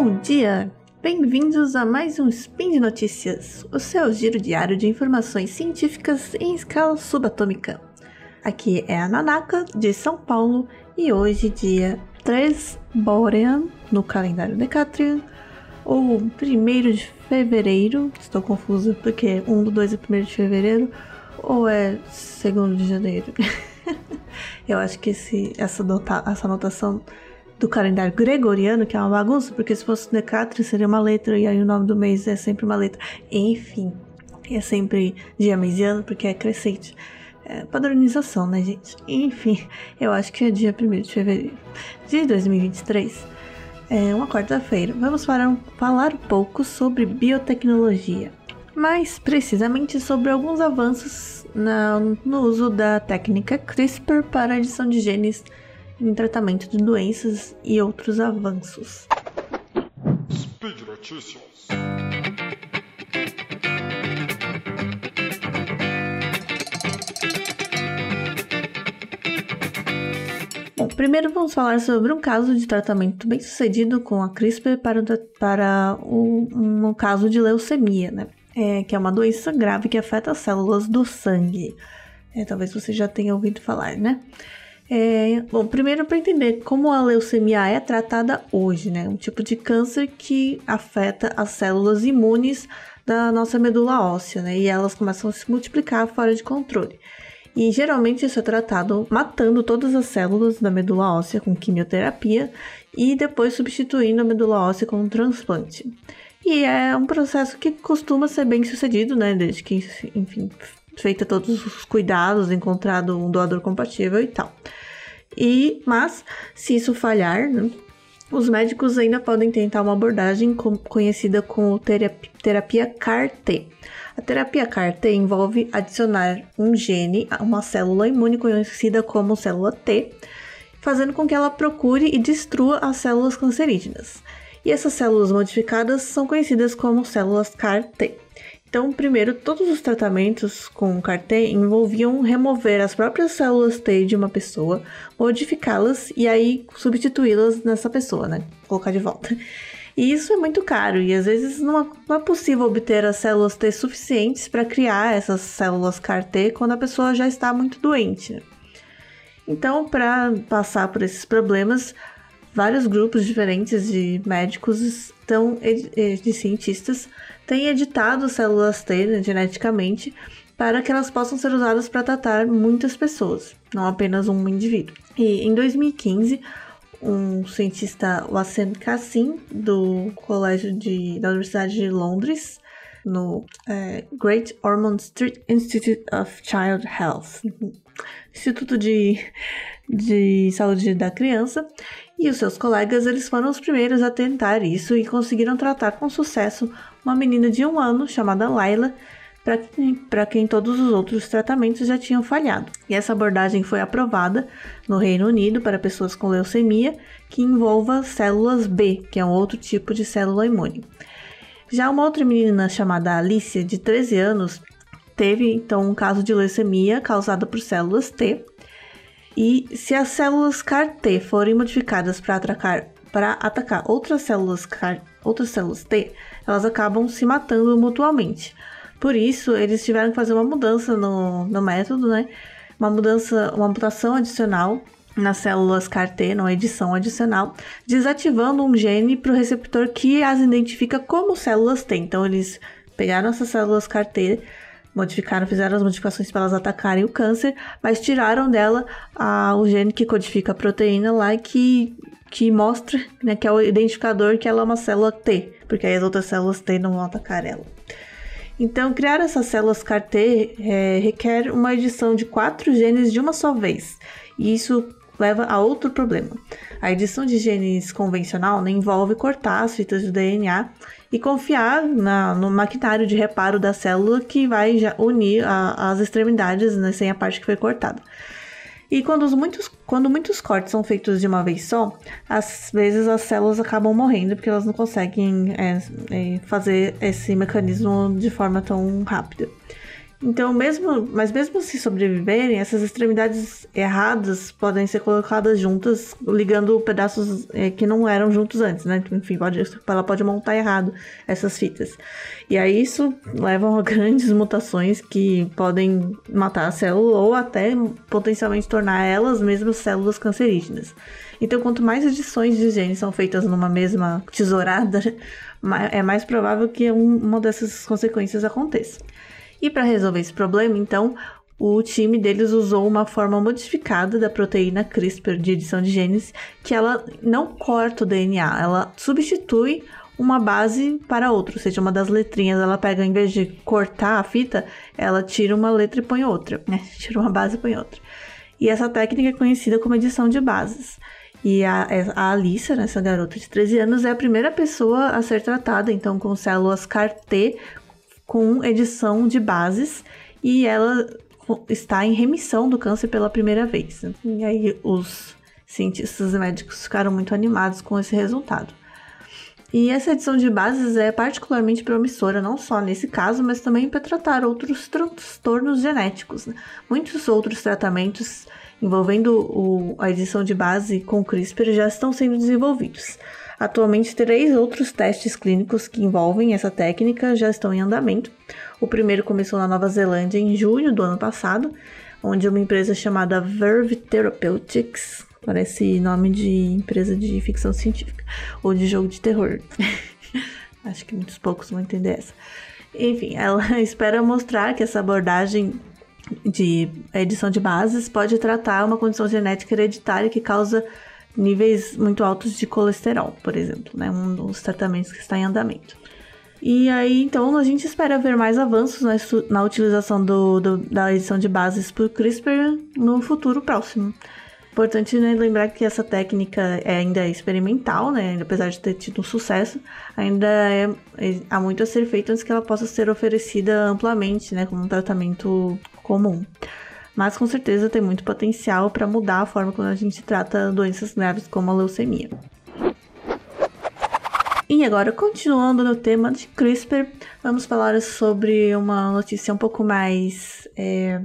Bom dia! Bem-vindos a mais um Spin de Notícias, o seu giro diário de informações científicas em escala subatômica. Aqui é a Nanaka, de São Paulo, e hoje, dia 3 Borean, no calendário Decatrian, ou 1 de fevereiro, estou confusa porque 1 do 2 é 1 de fevereiro, ou é 2 de janeiro. Eu acho que esse, essa, nota, essa anotação do calendário gregoriano, que é uma bagunça, porque se fosse Decatri seria uma letra e aí o nome do mês é sempre uma letra. Enfim, é sempre dia, mês e ano, porque é crescente. É padronização, né, gente? Enfim, eu acho que é dia 1 de fevereiro de 2023. É uma quarta-feira. Vamos falar, falar um pouco sobre biotecnologia. Mais precisamente sobre alguns avanços na, no uso da técnica CRISPR para a edição de genes em tratamento de doenças e outros avanços. Speed Notícias. Bom, primeiro vamos falar sobre um caso de tratamento bem sucedido com a CRISPR para, para o, um caso de leucemia, né? É, que é uma doença grave que afeta as células do sangue. É, talvez você já tenha ouvido falar, né? É, bom, primeiro para entender como a leucemia é tratada hoje, né? Um tipo de câncer que afeta as células imunes da nossa medula óssea, né? E elas começam a se multiplicar fora de controle. E geralmente isso é tratado matando todas as células da medula óssea com quimioterapia e depois substituindo a medula óssea com um transplante. E é um processo que costuma ser bem sucedido, né? Desde que, enfim, feita todos os cuidados, encontrado um doador compatível e tal. E, mas, se isso falhar, né, os médicos ainda podem tentar uma abordagem conhecida como terapia, terapia CAR-T. A terapia CAR-T envolve adicionar um gene a uma célula imune conhecida como célula T, fazendo com que ela procure e destrua as células cancerígenas. E essas células modificadas são conhecidas como células CAR-T. Então, primeiro, todos os tratamentos com CAR-T envolviam remover as próprias células T de uma pessoa, modificá-las e aí substituí-las nessa pessoa, né? Colocar de volta. E isso é muito caro e às vezes não é, é possível obter as células T suficientes para criar essas células CAR-T quando a pessoa já está muito doente. Então, para passar por esses problemas, vários grupos diferentes de médicos estão, de cientistas têm editado células T geneticamente para que elas possam ser usadas para tratar muitas pessoas, não apenas um indivíduo. E em 2015, um cientista, Wassem Kassim, do Colégio de, da Universidade de Londres, no é, Great Ormond Street Institute of Child Health, Instituto de, de Saúde da Criança, e os seus colegas eles foram os primeiros a tentar isso e conseguiram tratar com sucesso uma menina de um ano chamada Laila, para quem todos os outros tratamentos já tinham falhado. E essa abordagem foi aprovada no Reino Unido para pessoas com leucemia que envolva células B, que é um outro tipo de célula imune. Já uma outra menina chamada Alicia, de 13 anos, teve então um caso de leucemia causada por células T. E se as células CAR-T forem modificadas para atacar, atacar outras células outras células T, elas acabam se matando mutuamente. Por isso, eles tiveram que fazer uma mudança no, no método, né? Uma mudança, uma mutação adicional nas células CAR-T, uma edição adicional, desativando um gene para o receptor que as identifica como células T. Então, eles pegaram essas células CAR-T, modificaram, fizeram as modificações para elas atacarem o câncer, mas tiraram dela a, o gene que codifica a proteína lá e que, que mostra, né, que é o identificador que ela é uma célula T, porque aí as outras células T não vão atacar ela. Então, criar essas células CAR-T é, requer uma edição de quatro genes de uma só vez, e isso leva a outro problema. A edição de genes convencional né, envolve cortar as fitas do DNA e confiar na, no maquinário de reparo da célula que vai unir a, as extremidades né, sem a parte que foi cortada. E quando muitos, quando muitos cortes são feitos de uma vez só, às vezes as células acabam morrendo porque elas não conseguem é, é, fazer esse mecanismo de forma tão rápida. Então, mesmo, mas mesmo se sobreviverem, essas extremidades erradas podem ser colocadas juntas, ligando pedaços é, que não eram juntos antes, né? Enfim, pode, ela pode montar errado essas fitas. E aí isso leva a grandes mutações que podem matar a célula ou até potencialmente tornar elas mesmas células cancerígenas. Então, quanto mais edições de genes são feitas numa mesma tesourada, é mais provável que uma dessas consequências aconteça. E para resolver esse problema, então, o time deles usou uma forma modificada da proteína CRISPR de edição de genes, que ela não corta o DNA, ela substitui uma base para outra, ou seja, uma das letrinhas, ela pega, em vez de cortar a fita, ela tira uma letra e põe outra, né? Tira uma base e põe outra. E essa técnica é conhecida como edição de bases. E a, a Alissa, né, essa garota de 13 anos, é a primeira pessoa a ser tratada, então, com células CAR-T com edição de bases e ela está em remissão do câncer pela primeira vez. E aí os cientistas e médicos ficaram muito animados com esse resultado. E essa edição de bases é particularmente promissora, não só nesse caso, mas também para tratar outros transtornos genéticos. Né? Muitos outros tratamentos envolvendo o, a edição de base com CRISPR já estão sendo desenvolvidos. Atualmente, três outros testes clínicos que envolvem essa técnica já estão em andamento. O primeiro começou na Nova Zelândia em junho do ano passado, onde uma empresa chamada Verve Therapeutics, parece nome de empresa de ficção científica ou de jogo de terror. Acho que muitos poucos vão entender essa. Enfim, ela espera mostrar que essa abordagem de edição de bases pode tratar uma condição genética hereditária que causa níveis muito altos de colesterol, por exemplo, né? Um dos tratamentos que está em andamento. E aí, então, a gente espera ver mais avanços na, na utilização do, do, da edição de bases por CRISPR no futuro próximo. Importante né, lembrar que essa técnica é ainda experimental, né? Apesar de ter tido um sucesso, ainda é, é, há muito a ser feito antes que ela possa ser oferecida amplamente, né? Como um tratamento comum mas com certeza tem muito potencial para mudar a forma como a gente trata doenças graves como a leucemia. E agora, continuando no tema de CRISPR, vamos falar sobre uma notícia um pouco mais, é,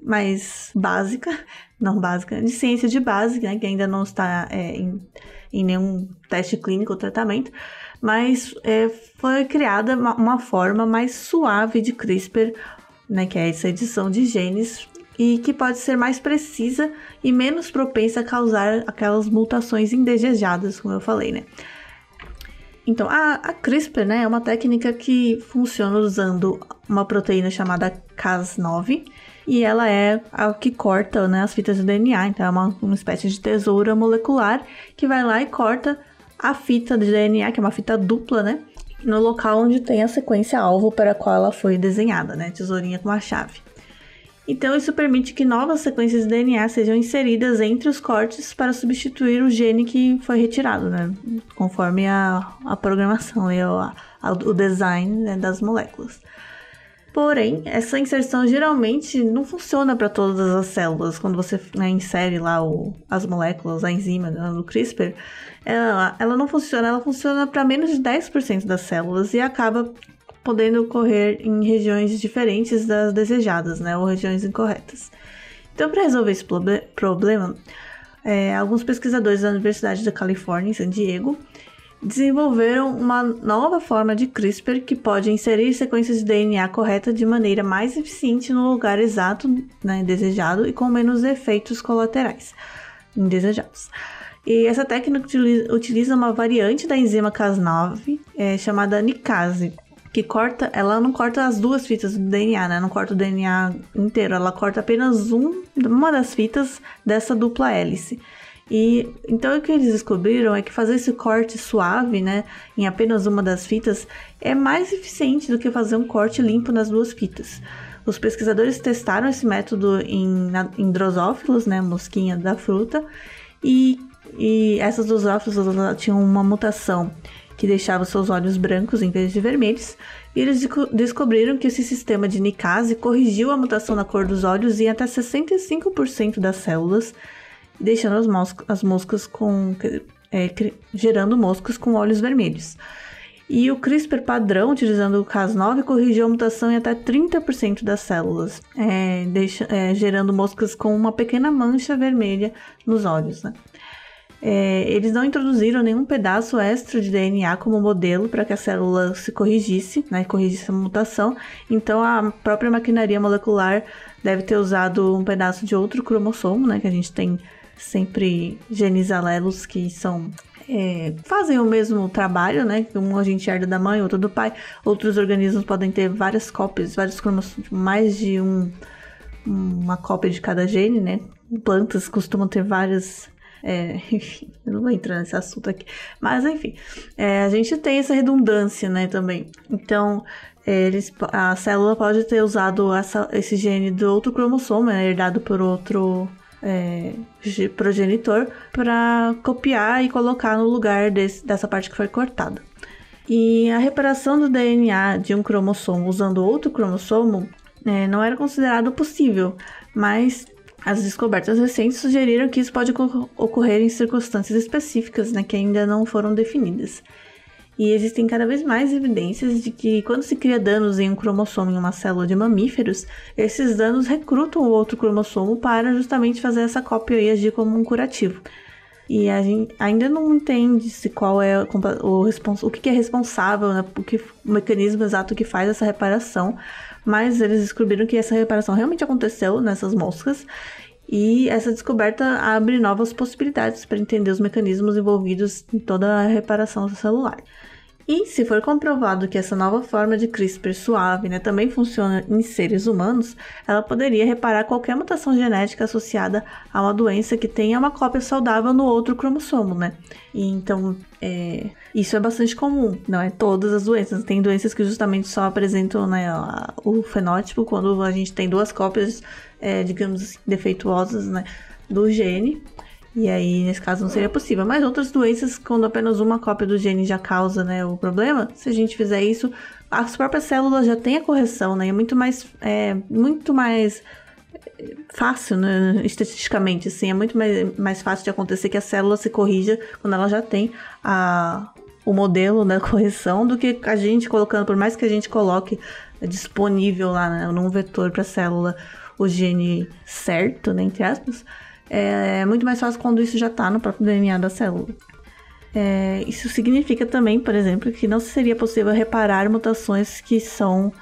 mais básica, não básica, de ciência de base, né, que ainda não está é, em, em, nenhum teste clínico ou tratamento, mas é, foi criada uma, uma, forma mais suave de CRISPR, né, que é essa edição de genes e que pode ser mais precisa e menos propensa a causar aquelas mutações indesejadas, como eu falei, né? Então, a, a CRISPR né, é uma técnica que funciona usando uma proteína chamada Cas9 e ela é a que corta né, as fitas de DNA, então é uma, uma espécie de tesoura molecular que vai lá e corta a fita de DNA, que é uma fita dupla, né? No local onde tem a sequência alvo para a qual ela foi desenhada, né? Tesourinha com a chave. Então, isso permite que novas sequências de DNA sejam inseridas entre os cortes para substituir o gene que foi retirado, né? Conforme a, a programação e a, a, o design né, das moléculas. Porém, essa inserção geralmente não funciona para todas as células. Quando você né, insere lá o, as moléculas, a enzima né, no CRISPR, ela, ela não funciona, ela funciona para menos de 10% das células e acaba podendo ocorrer em regiões diferentes das desejadas, né, ou regiões incorretas. Então, para resolver esse problema, é, alguns pesquisadores da Universidade da Califórnia, em San Diego, desenvolveram uma nova forma de CRISPR que pode inserir sequências de DNA correta de maneira mais eficiente no lugar exato né, desejado e com menos efeitos colaterais indesejados. E essa técnica utiliza uma variante da enzima Cas9 é, chamada nicase, que corta, ela não corta as duas fitas do DNA, né? Não corta o DNA inteiro, ela corta apenas um, uma das fitas dessa dupla hélice. E então o que eles descobriram é que fazer esse corte suave, né, em apenas uma das fitas, é mais eficiente do que fazer um corte limpo nas duas fitas. Os pesquisadores testaram esse método em, em drosófilos, né, mosquinha da fruta, e, e essas drosófilos tinham uma mutação que deixava seus olhos brancos em vez de vermelhos, e eles descobriram que esse sistema de nicase corrigiu a mutação na cor dos olhos em até 65% das células, deixando as, as moscas com. É, gerando moscas com olhos vermelhos. E o CRISPR padrão, utilizando o Cas9, corrigiu a mutação em até 30% das células, é, deixa, é, gerando moscas com uma pequena mancha vermelha nos olhos. Né? É, eles não introduziram nenhum pedaço extra de DNA como modelo para que a célula se corrigisse, né, corrigisse a mutação. Então a própria maquinaria molecular deve ter usado um pedaço de outro cromossomo, né, que a gente tem sempre genes alelos que são é, fazem o mesmo trabalho, né? Um a gente herda da mãe, outro do pai. Outros organismos podem ter várias cópias, vários cromossomos, mais de um, uma cópia de cada gene, né? Plantas costumam ter várias é, enfim, eu não vou entrar nesse assunto aqui. Mas, enfim, é, a gente tem essa redundância, né, também. Então, eles, a célula pode ter usado essa, esse gene do outro cromossomo, né, herdado por outro é, progenitor, para copiar e colocar no lugar desse, dessa parte que foi cortada. E a reparação do DNA de um cromossomo usando outro cromossomo é, não era considerado possível, mas as descobertas recentes sugeriram que isso pode ocorrer em circunstâncias específicas, né, que ainda não foram definidas. E existem cada vez mais evidências de que quando se cria danos em um cromossomo em uma célula de mamíferos, esses danos recrutam o outro cromossomo para justamente fazer essa cópia e agir como um curativo. E a gente ainda não entende se qual é o, o que é responsável, né, o, que, o mecanismo exato que faz essa reparação, mas eles descobriram que essa reparação realmente aconteceu nessas moscas e essa descoberta abre novas possibilidades para entender os mecanismos envolvidos em toda a reparação celular. E se for comprovado que essa nova forma de CRISPR suave né, também funciona em seres humanos, ela poderia reparar qualquer mutação genética associada a uma doença que tenha uma cópia saudável no outro cromossomo, né? E então, é, isso é bastante comum, não é todas as doenças. Tem doenças que justamente só apresentam né, o fenótipo quando a gente tem duas cópias, é, digamos assim, defeituosas né, do gene. E aí, nesse caso, não seria possível. Mas outras doenças, quando apenas uma cópia do gene já causa né, o problema, se a gente fizer isso, as próprias células já têm a correção, né? É muito mais, é, muito mais é, fácil, né? Estatisticamente, assim, é muito mais, mais fácil de acontecer que a célula se corrija quando ela já tem a, o modelo da correção do que a gente colocando, por mais que a gente coloque disponível lá né, num vetor para a célula o gene certo, né, entre aspas, é muito mais fácil quando isso já está no próprio DNA da célula. É, isso significa também, por exemplo, que não seria possível reparar mutações que são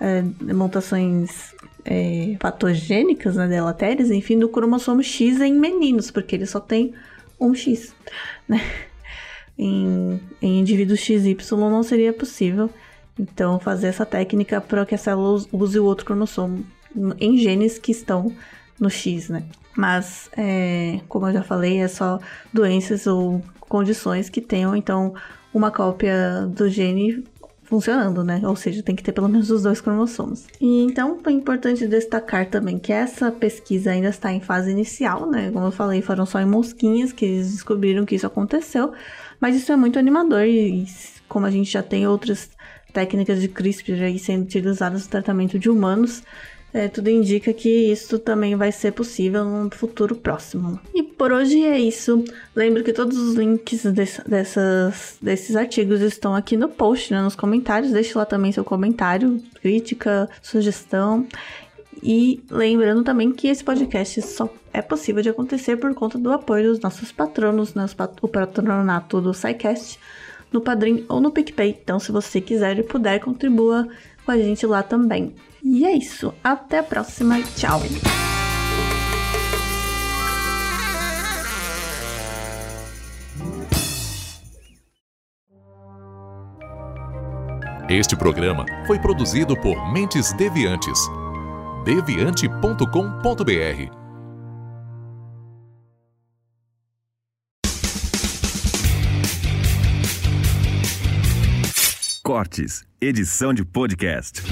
é, mutações é, patogênicas, né, delatérias, enfim, do cromossomo X em meninos, porque ele só tem um X, né? Em, em indivíduos XY não seria possível, então, fazer essa técnica para que a célula use o outro cromossomo em genes que estão no X, né? Mas, é, como eu já falei, é só doenças ou condições que tenham, então, uma cópia do gene funcionando, né? Ou seja, tem que ter pelo menos os dois cromossomos. E então é importante destacar também que essa pesquisa ainda está em fase inicial, né? Como eu falei, foram só em mosquinhas que eles descobriram que isso aconteceu, mas isso é muito animador e como a gente já tem outras técnicas de CRISPR aí sendo utilizadas no tratamento de humanos, é, tudo indica que isso também vai ser possível no futuro próximo. E por hoje é isso. Lembro que todos os links dessas, desses artigos estão aqui no post, né, nos comentários. Deixe lá também seu comentário, crítica, sugestão. E lembrando também que esse podcast só é possível de acontecer por conta do apoio dos nossos patronos, né, o patronato do SciCast, no Padrim ou no PicPay. Então, se você quiser e puder, contribua com a gente lá também. E é isso. Até a próxima. Tchau. Este programa foi produzido por Mentes Deviantes. deviante.com.br Cortes, edição de podcast.